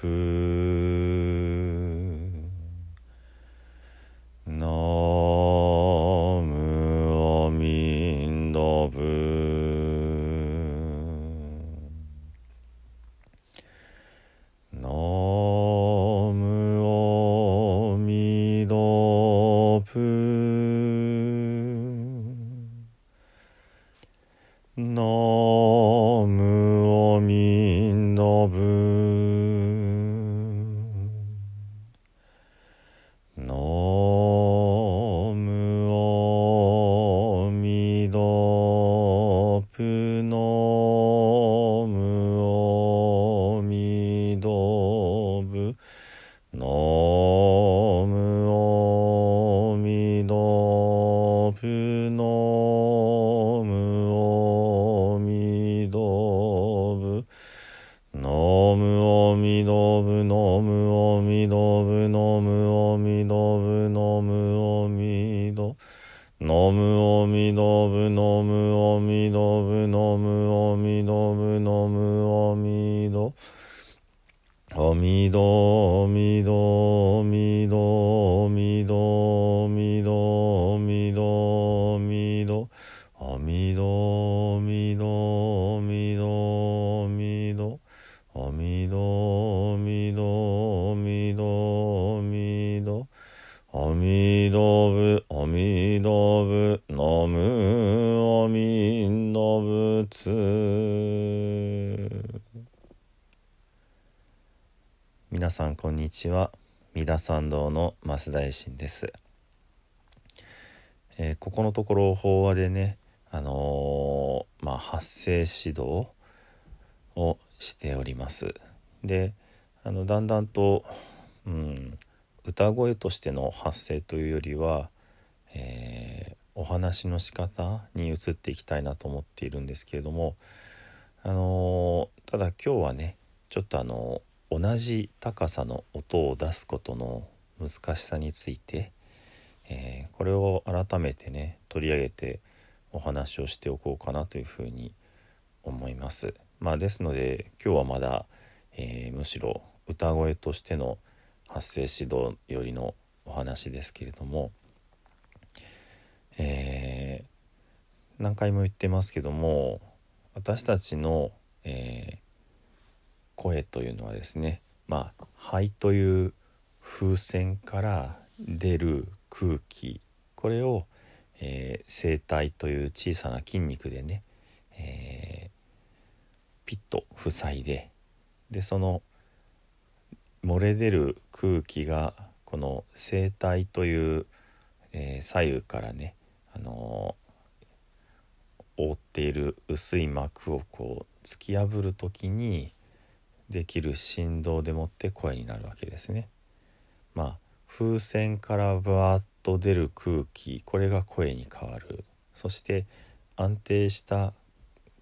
ふーにちは。三田参道の増大臣です、えーここのところ法話でねあのーまあ発声指導をしております。であのだんだんと、うん、歌声としての発声というよりは、えーお話の仕方に移っていきたいなと思っているんですけれどもあのーただ今日はねちょっとあの同じ高さの音を出すことの難しさについて、えーこれを改めてね取り上げてお話をしておこうかなというふうに思います。まあ、ですので今日はまだ、えーむしろ歌声としての発声指導よりのお話ですけれども、えー何回も言ってますけども私たちの、えー声というのはですねまあ肺という風船から出る空気これを、えー声帯という小さな筋肉でね、えーピッと塞いででその漏れ出る空気がこの声帯という、えー左右からね、あの覆っている薄い膜をこう突き破る時にできる振動でもって声になるわけですね。まあ風船からバーッと出る空気これが声に変わるそして安定した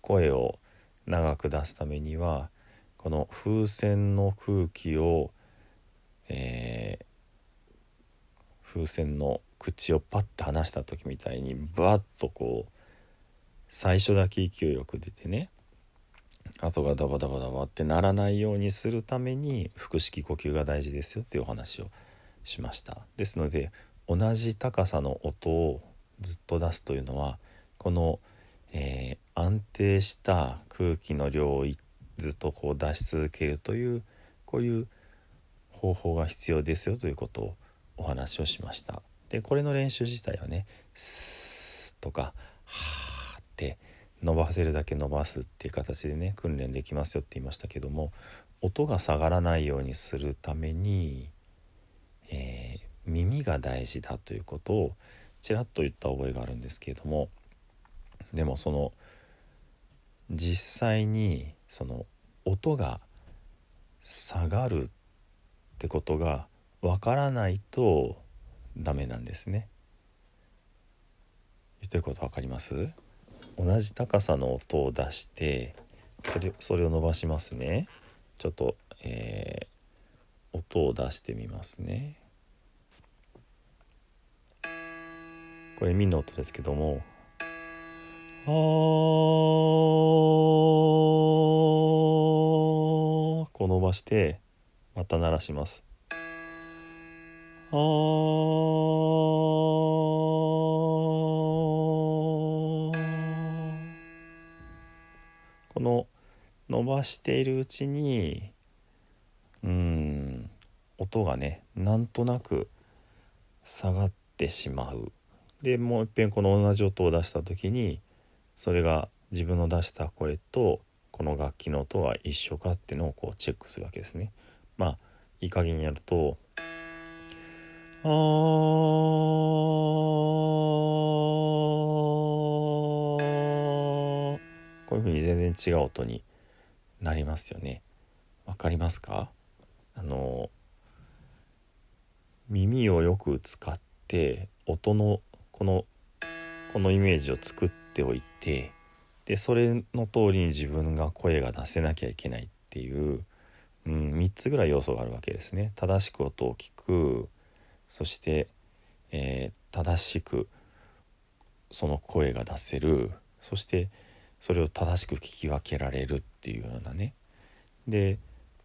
声を長く出すためにはこの風船の空気を、えー風船の口をパッて離した時みたいにバッとこう最初だけ勢いよく出てね後がダバダバダバってならないようにするために腹式呼吸が大事ですよっていうお話をしました。ですので同じ高さの音をずっと出すというのはこの、えー安定した空気の量をずっとこう出し続けるというこういう方法が必要ですよということをお話をしました。でこれの練習自体はね「スー」とか「はー」って伸ばせるだけ伸ばすっていう形でね訓練できますよって言いましたけども音が下がらないようにするために、えー耳が大事だということをちらっと言った覚えがあるんですけれどもでもその実際にその音が下がるってことがわからないとダメなんですね。言ってることわかります？同じ高さの音を出してそれそれを伸ばしますね。ちょっと、えー音を出してみますね。これミの音ですけどもあこう伸ばしてまた鳴らしますあ伸ばしているうちにうん音がねなんとなく下がってしまうでもういっぺんこの同じ音を出した時にそれが自分の出した声とこの楽器の音は一緒かっていうのをこうチェックするわけですね。まあいい加減にやるとあこういうふうに全然違う音になりますよね。わかりますか？あの耳をよく使って音のこのこのイメージを作っておいてでそれの通りに自分が声が出せなきゃいけないっていう、うん、3つぐらい要素があるわけですね。正しく音を聞くそして、えー、正しくその声が出せるそしてそれを正しく聞き分けられるっていうようなねで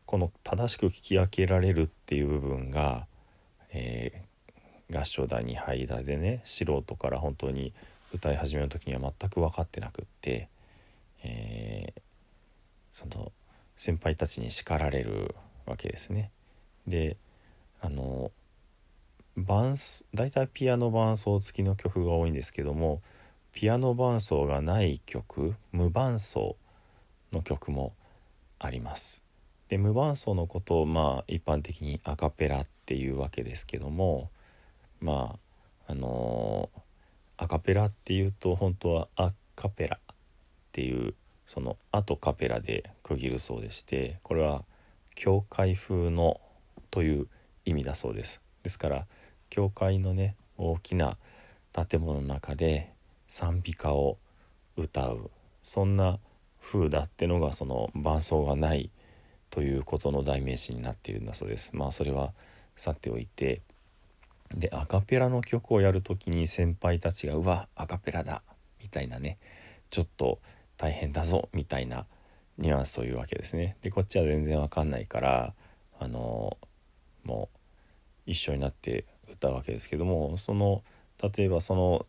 この正しく聞き分けられるっていう部分が、え合唱団に入りだでね素人から本当に歌い始める時には全く分かってなくって、えー、その先輩たちに叱られるわけですね。であの伴奏大体ピアノ伴奏付きの曲が多いんですけどもピアノ伴奏がない曲無伴奏の曲もあります。で無伴奏のことをまあ一般的にアカペラっていうわけですけどもまああのー、アカペラっていうと本当はアカペラっていうその「あ」とカペラで区切るそうでしてこれは教会風のという意味だそうです。ですから教会のね大きな建物の中で賛美歌を歌う。そんな風だってのがその伴奏がないということの代名詞になっているんだそうです。まあそれはさておいて。でアカペラの曲をやる時に先輩たちが「うわアカペラだ」みたいなね。ちょっと大変だぞ。みたいなニュアンスというわけですね。でこっちは全然わかんないからあのもう一緒になって歌うわけですけどもその例えばその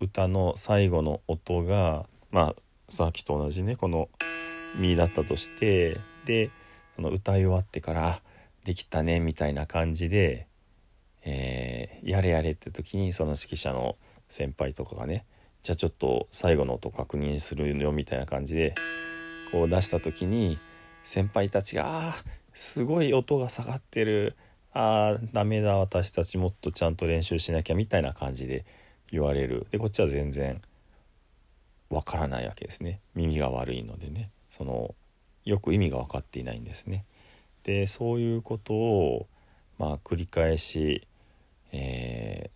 歌の最後の音がまあさっきと同じねこの「ミ」だったとしてでその歌い終わってから「できたね」みたいな感じでえー、やれやれって時にその指揮者の先輩とかがねじゃあちょっと最後の音確認するよみたいな感じでこう出した時に先輩たちが「あすごい音が下がってる。あーダメだ私たちもっとちゃんと練習しなきゃ」みたいな感じで言われるでこっちは全然わからないわけですね耳が悪いのでねそのよく意味が分かっていないんですね。でそういうことをまあ繰り返しえ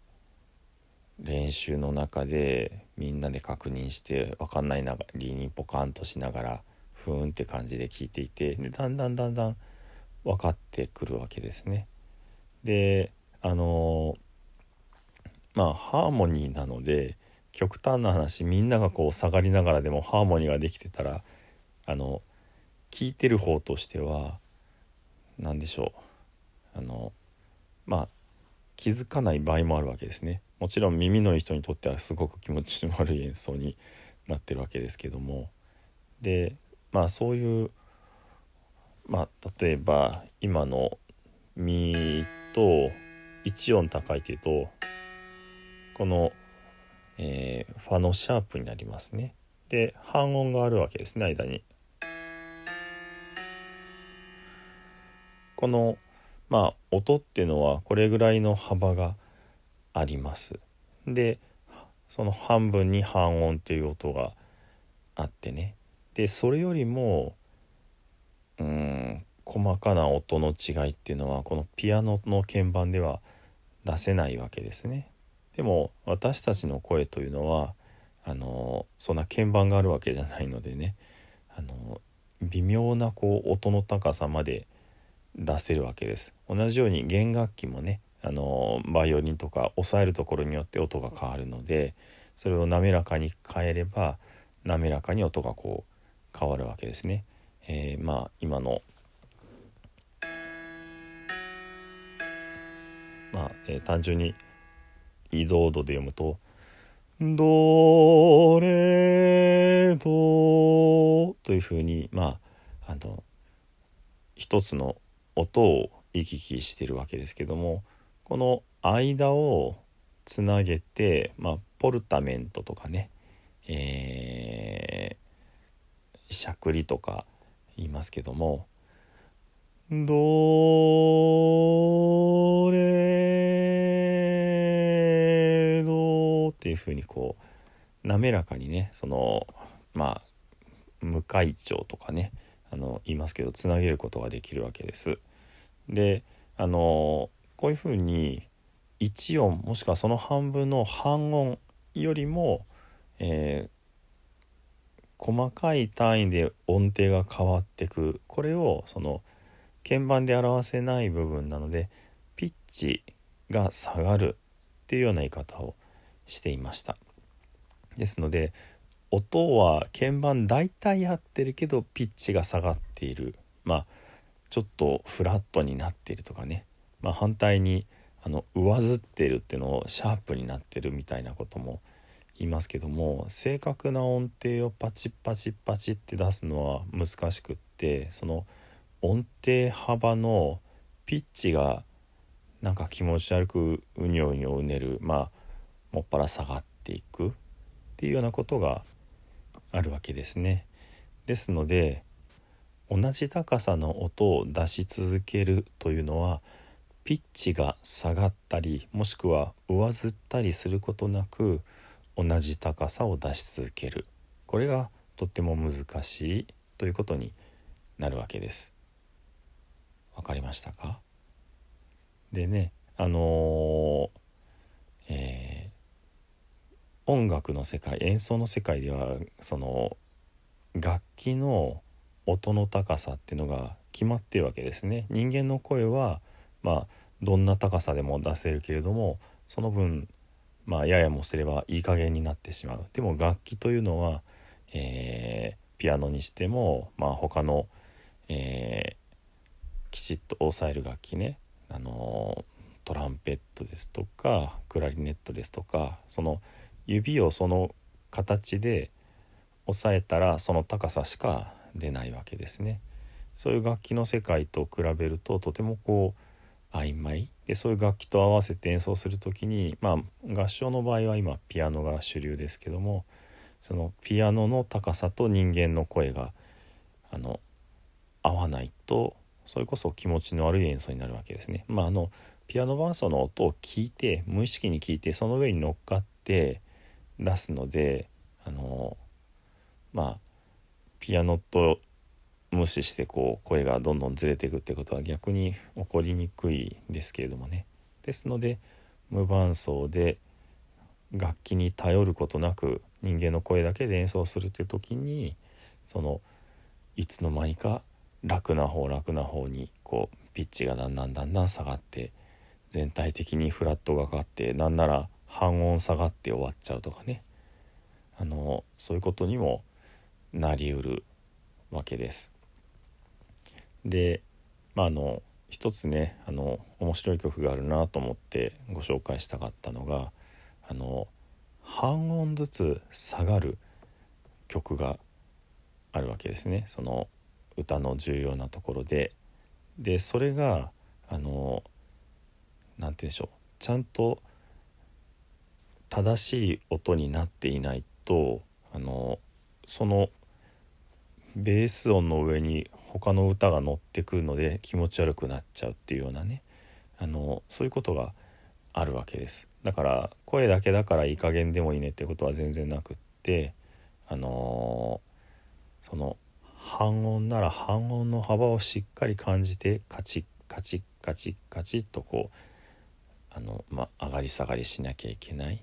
ー、練習の中でみんなで確認して分かんないながりにポカンとしながらふーんって感じで聞いていてでだんだんだんだん分かってくるわけですね。であのまあハーモニーなので極端な話みんながこう下がりながらでもハーモニーができてたらあの聞いてる方としては何でしょう。あのまあ気づかない場合もあるわけですね。もちろん耳のいい人にとってはすごく気持ちの悪い演奏になってるわけですけども。でまあそういうまあ例えば今の「ミ」と1音高いというとこの、えー、ファのシャープになりますねで半音があるわけですね間に。このまあ音っていうのはこれぐらいの幅があります。でその半分に半音っていう音があってねでそれよりもうん細かな音の違いっていうのはこのピアノの鍵盤では出せないわけですね。でも私たちの声というのはあのそんな鍵盤があるわけじゃないのでねあの微妙なこう音の高さまで出せるわけです同じように弦楽器もねあのバイオリンとか押さえるところによって音が変わるのでそれを滑らかに変えれば滑らかに音がこう変わるわけですね。えー、まあ今のまあ、えー、単純に移動度で読むと「ドレド」というふうにまああの一つの音を行き来してるわけですけどもこの間をつなげて、まあ、ポルタメントとかね、えー、しゃくりとか言いますけども「ドレ」っていうふうにこう滑らかにねそのまあ無会長とかねあの言いますけどつなげることができるわけです。であのこういうふうに1音もしくはその半分の半音よりも、えー、細かい単位で音程が変わってくこれをその鍵盤で表せない部分なのでピッチが下がるっていうような言い方をしていました。ですので音は鍵盤大体合ってるけどピッチが下がっている。まあちょっとフラットになっているとかね、まあ、反対にあの上ずってるっていうのをシャープになってるみたいなことも言いますけども正確な音程をパチッパチッパチって出すのは難しくってその音程幅のピッチがなんか気持ち悪くうにょうにょうねる。まあもっぱら下がっていくっていうようなことがあるわけですね。ですので同じ高さの音を出し続けるというのはピッチが下がったりもしくは上ずったりすることなく同じ高さを出し続けるこれがとっても難しいということになるわけです。わかりましたか？でねあのー、えー、音楽の世界演奏の世界ではその楽器の音の高さっていうのが決まってるわけですね。人間の声はまあどんな高さでも出せるけれどもその分まあややもすればいい加減になってしまうでも楽器というのは、えー、ピアノにしても、まあ、他の、えー、きちっと抑える楽器ね、あのトランペットですとかクラリネットですとかその指をその形で押さえたらその高さしか出ないわけですね。そういう楽器の世界と比べるととてもこう曖昧でそういう楽器と合わせて演奏する時にまあ合唱の場合は今ピアノが主流ですけどもそのピアノの高さと人間の声があの合わないとそれこそ気持ちの悪い演奏になるわけですね。まあ、あのピアノ伴奏の音を聞いて無意識に聞いてその上に乗っかって出すのであのまあピアノと無視してこう声がどんどんずれていくってことは逆に起こりにくいですけれどもね。ですので無伴奏で楽器に頼ることなく人間の声だけで演奏するっていう時にそのいつの間にか楽な方楽な方にこうピッチがだんだんだんだん下がって全体的にフラットがかってなんなら半音下がって終わっちゃうとかね。あのそういうことにもなりうるわけです。でまああの一つねあの面白い曲があるなと思ってご紹介したかったのがあの半音ずつ下がる曲があるわけですね。その歌の重要なところで。でそれがあの何て言うんでしょう。ちゃんと正しい音になっていないとあのそのベース音の上に他の歌が乗ってくるので気持ち悪くなっちゃうっていうようなね。あのそういうことがあるわけです。だから声だけだからいい加減でもいいねってことは全然なくってあのー、その半音なら半音の幅をしっかり感じてカチッカチッカチッカチッとこうあの、ま、上がり下がりしなきゃいけない。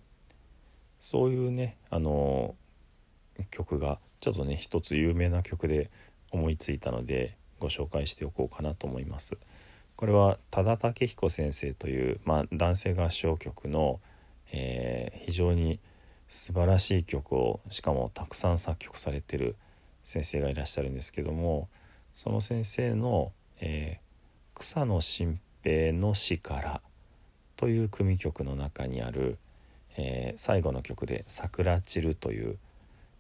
そういうねあの、曲がちょっとね一つ有名な曲で思いついたのでご紹介しておこうかなと思います。これは多田武彦先生という、まあ、男性合唱曲の、えー、非常に素晴らしい曲をしかもたくさん作曲されてる先生がいらっしゃるんですけどもその先生の、えー、草野新平の詩から」という組曲の中にある、えー、最後の曲で「桜散る」という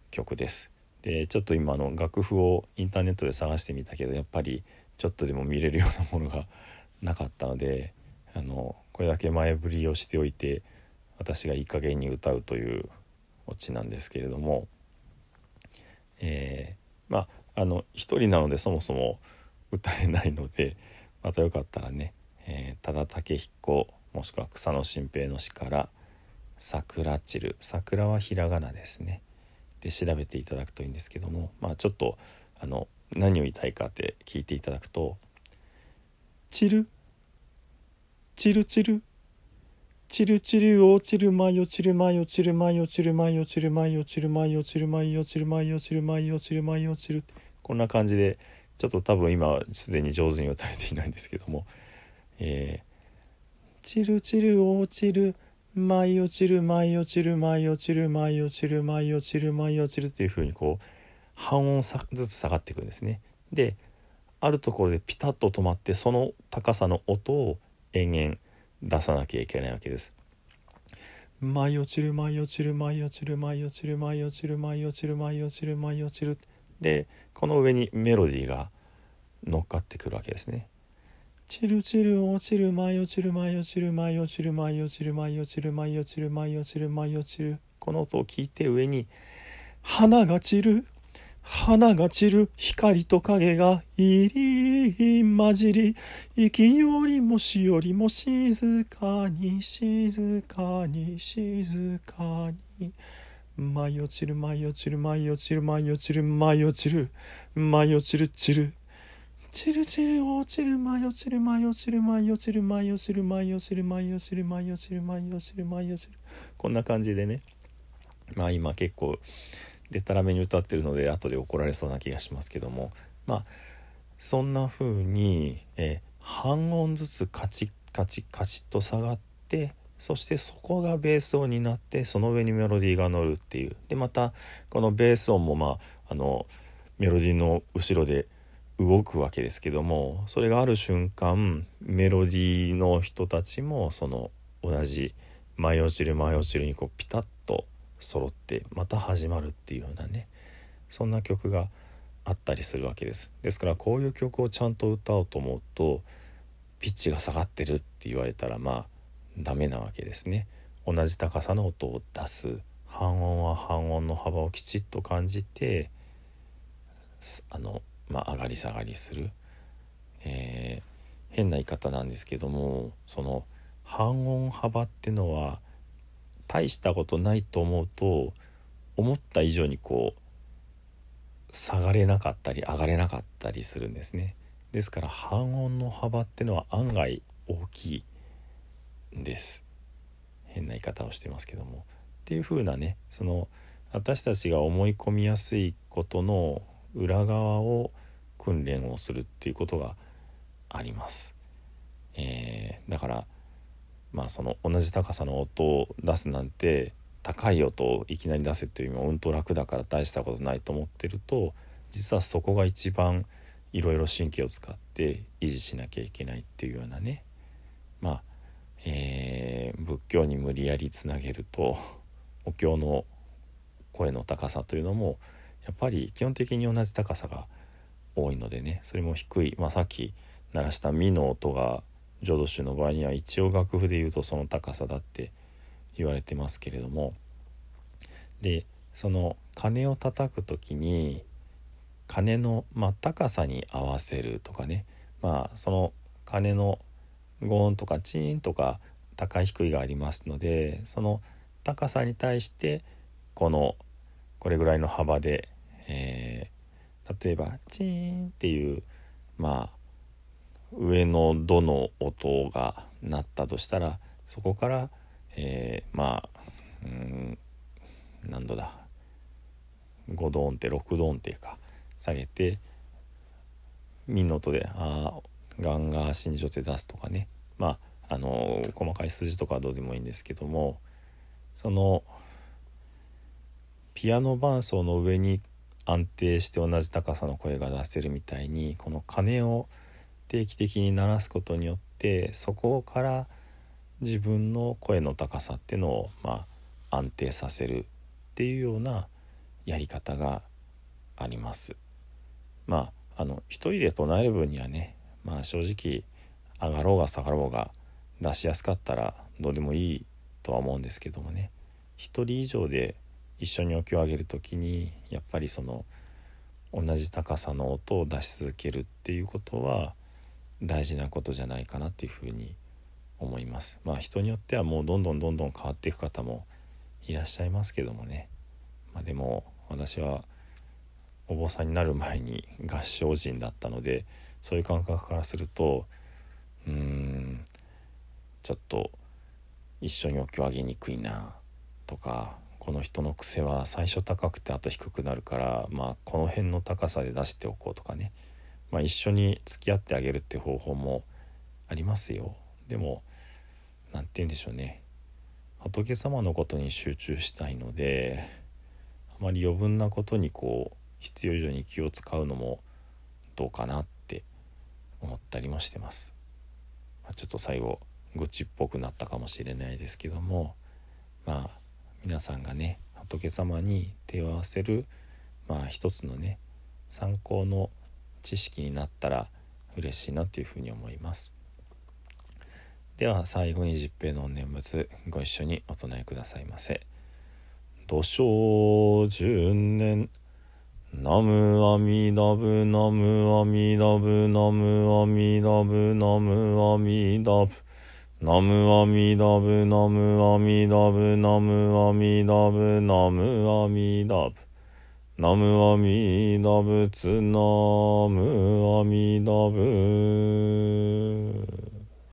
曲です。でちょっと今の楽譜をインターネットで探してみたけどやっぱりちょっとでも見れるようなものがなかったので あのこれだけ前振りをしておいて私がいい加減に歌うというオチなんですけれども、えー、まああの一人なのでそもそも歌えないのでまたよかったらね、えー、多田武彦もしくは草野新平の詩から「桜散る」桜はひらがなですね。で調べていただくといいんですけども。まあちょっとあの何を言いたいかって聞いていただくと「散る散る散るチルチル落ちる舞落ちる舞落ちる舞落ちる舞落ちる舞落ちる舞落ちる舞落ちる舞落ちる舞落ちる舞落ちるこんな感じでちょっと多分今すでに上手に歌えていないんですけどもえー、チルチル落ちる舞い落ちる舞い落ちる舞い落ちる舞い落ちる舞い落ちる舞い落ちるっていう風にこう半音ずつ下がっていくんですね。であるところでピタッと止まってその高さの音を延々出さなきゃいけないわけです。舞い落ちる舞い落ちる舞い落ちる舞い落ちる舞い落ちる舞い落ちる舞い落ちる舞い落ちるでこの上にメロディーが乗っかってくるわけですね。チルチル落ちる舞い落ちる舞い落ちる舞い落ちる舞い落ちる舞い落ちる舞い落ちる舞い落ちる舞い落ちるこの音を聞いて上に花が散る花が散る光と影が入り混じり息よりもしよりも静かに静かに静かに舞い落ちる舞い落ちる舞い落ちる舞い落ちる舞い落ちる舞い落ちる散るチルチル落ちる舞い落ちる舞い落ちる舞い落ちる舞い落ちる舞い落ちる舞い落ちる舞い落ちる舞い落ちる舞い落ちるこんな感じでねまあ今結構でたらめに歌ってるので後で怒られそうな気がしますけどもまあそんな風に、えー、半音ずつカチッカチッカチッと下がってそしてそこがベース音になってその上にメロディーが乗るっていうでまたこのベース音もまああのメロディーの後ろで動くわけですけどもそれがある瞬間メロディーの人たちもその同じ舞い落ちる舞い落ちるにこうピタッと揃ってまた始まるっていうようなねそんな曲があったりするわけです。ですからこういう曲をちゃんと歌おうと思うとピッチが下がってるって言われたらまあダメなわけですね。同じ高さの音を出す。半音は半音の幅をきちっと感じてあのまあ上がり下がりする、えー、変な言い方なんですけどもその半音幅ってのは大したことないと思うと思った以上にこう下がれなかったり上がれなかったりするんですね。ですから半音の幅ってのは案外大きいんです。変な言い方をしてますけども。っていう風なねその私たちが思い込みやすいことの裏側を訓練をするっていうことがあります。えー、だからまあその同じ高さの音を出すなんて高い音をいきなり出せっていうのはうんと楽だから大したことないと思ってると実はそこが一番いろいろ神経を使って維持しなきゃいけないっていうようなねまあ、えー、仏教に無理やりつなげるとお経の声の高さというのもやっぱり基本的に同じ高さが多いのでねそれも低い、まあ、さっき鳴らした「み」の音が浄土宗の場合には一応楽譜で言うとその高さだって言われてますけれども。でその鐘を叩く時に鐘の、まあ、高さに合わせるとかね。まあその鐘のゴーンとかチーンとか高い低いがありますのでその高さに対してこのこれぐらいの幅で、え、例えばチーンっていうまあ上の「ど」の音が鳴ったとしたらそこから、えー、まあうん何度だ5度音程6度音程か下げてみの音で「あガンガーシンジョって出すとかね。まああの細かい筋とかはどうでもいいんですけどもそのピアノ伴奏の上に安定して同じ高さの声が出せるみたいにこの鐘を定期的に鳴らすことによってそこから自分の声の高さっていうのをまあ安定させるっていうようなやり方があります。まああの一人で唱える分にはねまあ正直上がろうが下がろうが出しやすかったらどうでもいいとは思うんですけどもね1人以上で一緒にお経を上げる時にやっぱりその同じ高さの音を出し続けるっていうことは大事なことじゃないかなっていうふうに思います。まあ人によってはもうどんどんどんどん変わっていく方もいらっしゃいますけどもね、まあ、でも私はお坊さんになる前に合唱人だったのでそういう感覚からするとうーんちょっと一緒にお経をあげにくいなとかこの人の癖は最初高くてあと低くなるからまあこの辺の高さで出しておこうとかね、まあ、一緒に付き合ってあげるって方法もありますよ。でも何て言うんでしょうね。仏様のことに集中したいのであまり余分なことにこう必要以上に気を使うのもどうかなって思ったりもしてます。まあ、ちょっと最後愚痴っぽくなったかもしれないですけどもまあ皆さんがね仏様に手を合わせるまあ一つのね参考の知識になったら嬉しいなっていうふうに思います。では最後に十平の念仏ご一緒にお唱えくださいませ。土生十年ナムアミダブナムアミダブナムアミダブナムアミダブナムアミダブナムアミダブナムアミダブナムアミダブ。ナムアミダブツナムアミダブ。